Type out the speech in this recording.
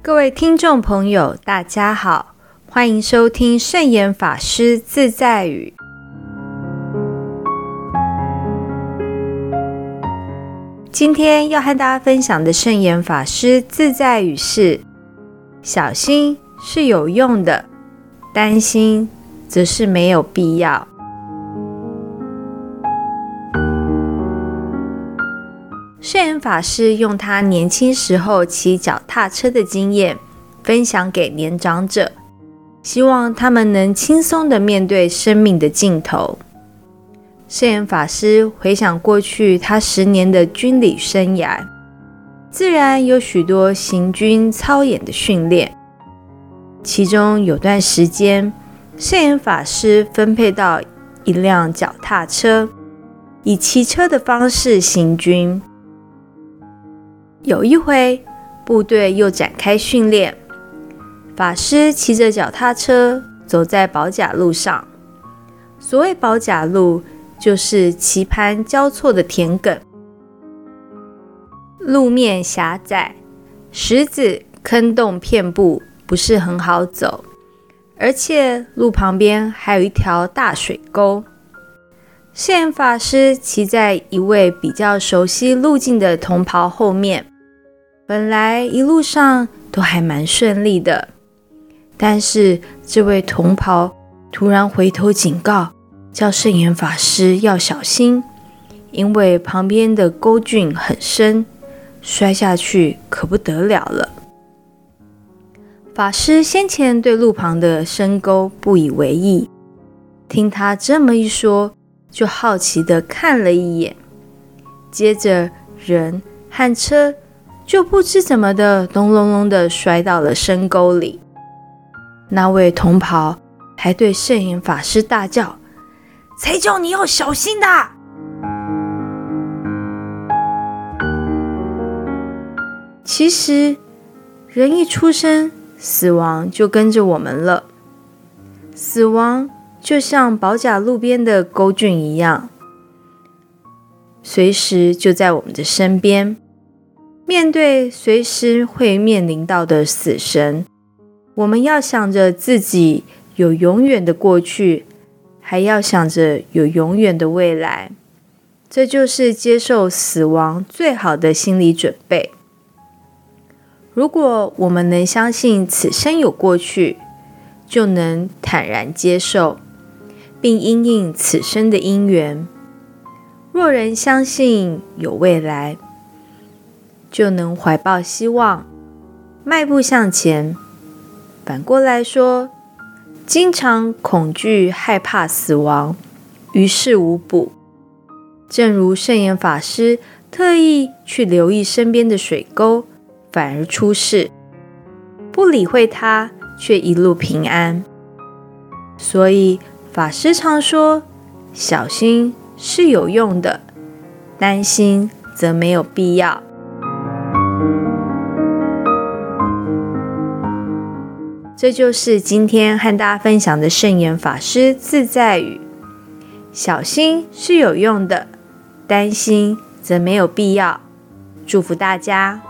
各位听众朋友，大家好，欢迎收听圣严法师自在语。今天要和大家分享的圣严法师自在语是：小心是有用的，担心则是没有必要。圣严法师用他年轻时候骑脚踏车的经验，分享给年长者，希望他们能轻松地面对生命的尽头。圣严法师回想过去他十年的军旅生涯，自然有许多行军操演的训练，其中有段时间，圣严法师分配到一辆脚踏车，以骑车的方式行军。有一回，部队又展开训练。法师骑着脚踏车走在保甲路上。所谓保甲路，就是棋盘交错的田埂，路面狭窄，石子坑洞遍布，不是很好走。而且路旁边还有一条大水沟。现法师骑在一位比较熟悉路径的同袍后面。本来一路上都还蛮顺利的，但是这位同袍突然回头警告，叫圣严法师要小心，因为旁边的沟浚很深，摔下去可不得了了。法师先前对路旁的深沟不以为意，听他这么一说，就好奇的看了一眼，接着人和车。就不知怎么的，咚隆隆的摔到了深沟里。那位同袍还对圣影法师大叫：“才叫你要小心的！”其实，人一出生，死亡就跟着我们了。死亡就像宝甲路边的沟浚一样，随时就在我们的身边。面对随时会面临到的死神，我们要想着自己有永远的过去，还要想着有永远的未来。这就是接受死亡最好的心理准备。如果我们能相信此生有过去，就能坦然接受，并因应此生的因缘。若人相信有未来，就能怀抱希望，迈步向前。反过来说，经常恐惧、害怕死亡，于事无补。正如圣严法师特意去留意身边的水沟，反而出事；不理会它，却一路平安。所以法师常说：小心是有用的，担心则没有必要。这就是今天和大家分享的圣严法师自在语：小心是有用的，担心则没有必要。祝福大家。